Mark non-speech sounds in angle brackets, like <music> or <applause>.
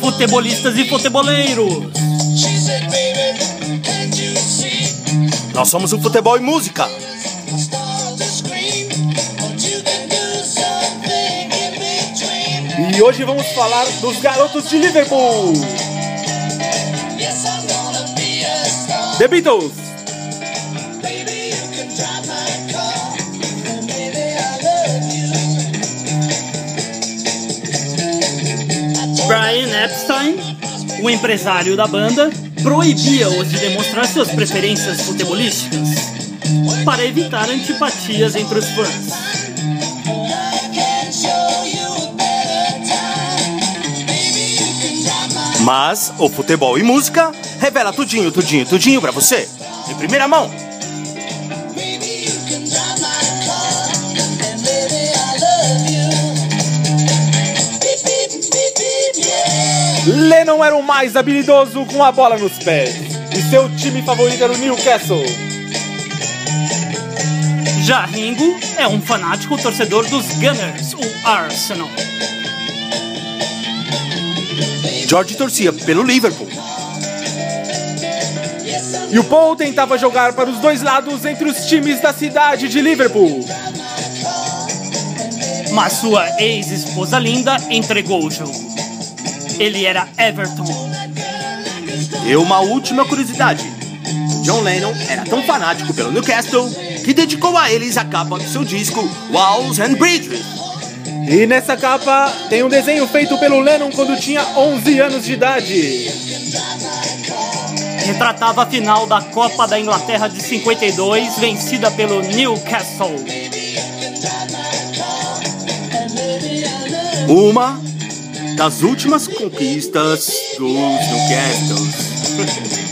futebolistas e futeboleiros. Nós somos o futebol e música. E hoje vamos falar dos garotos de Liverpool. The Beatles. O empresário da banda, proibia-os de demonstrar suas preferências futebolísticas para evitar antipatias entre os fãs. Mas o futebol e música revela tudinho, tudinho, tudinho pra você. Em primeira mão. Lennon era o mais habilidoso com a bola nos pés. E seu time favorito era o Newcastle. Já Ringo é um fanático torcedor dos Gunners, o Arsenal. George torcia pelo Liverpool. E o Paul tentava jogar para os dois lados entre os times da cidade de Liverpool. Mas sua ex-esposa linda entregou o jogo. Ele era Everton. E uma última curiosidade. John Lennon era tão fanático pelo Newcastle que dedicou a eles a capa do seu disco Walls and Bridges. E nessa capa tem um desenho feito pelo Lennon quando tinha 11 anos de idade. Retratava a final da Copa da Inglaterra de 52, vencida pelo Newcastle. Uma das últimas conquistas dos Newcastle. <laughs>